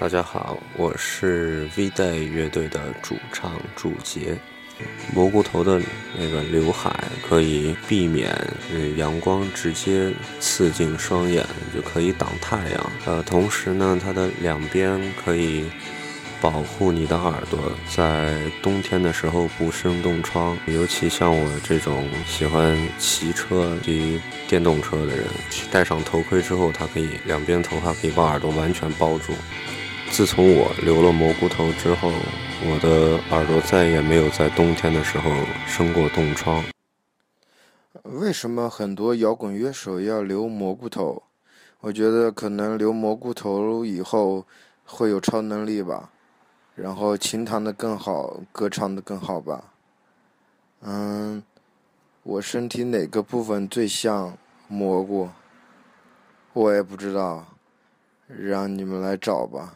大家好，我是 V Day 乐队的主唱祝杰。蘑菇头的那个刘海可以避免阳光直接刺进双眼，就可以挡太阳。呃，同时呢，它的两边可以保护你的耳朵，在冬天的时候不生冻疮。尤其像我这种喜欢骑车及电动车的人，戴上头盔之后，它可以两边头发可以把耳朵完全包住。自从我留了蘑菇头之后，我的耳朵再也没有在冬天的时候生过冻疮。为什么很多摇滚乐手要留蘑菇头？我觉得可能留蘑菇头以后会有超能力吧，然后琴弹的更好，歌唱的更好吧。嗯，我身体哪个部分最像蘑菇？我也不知道，让你们来找吧。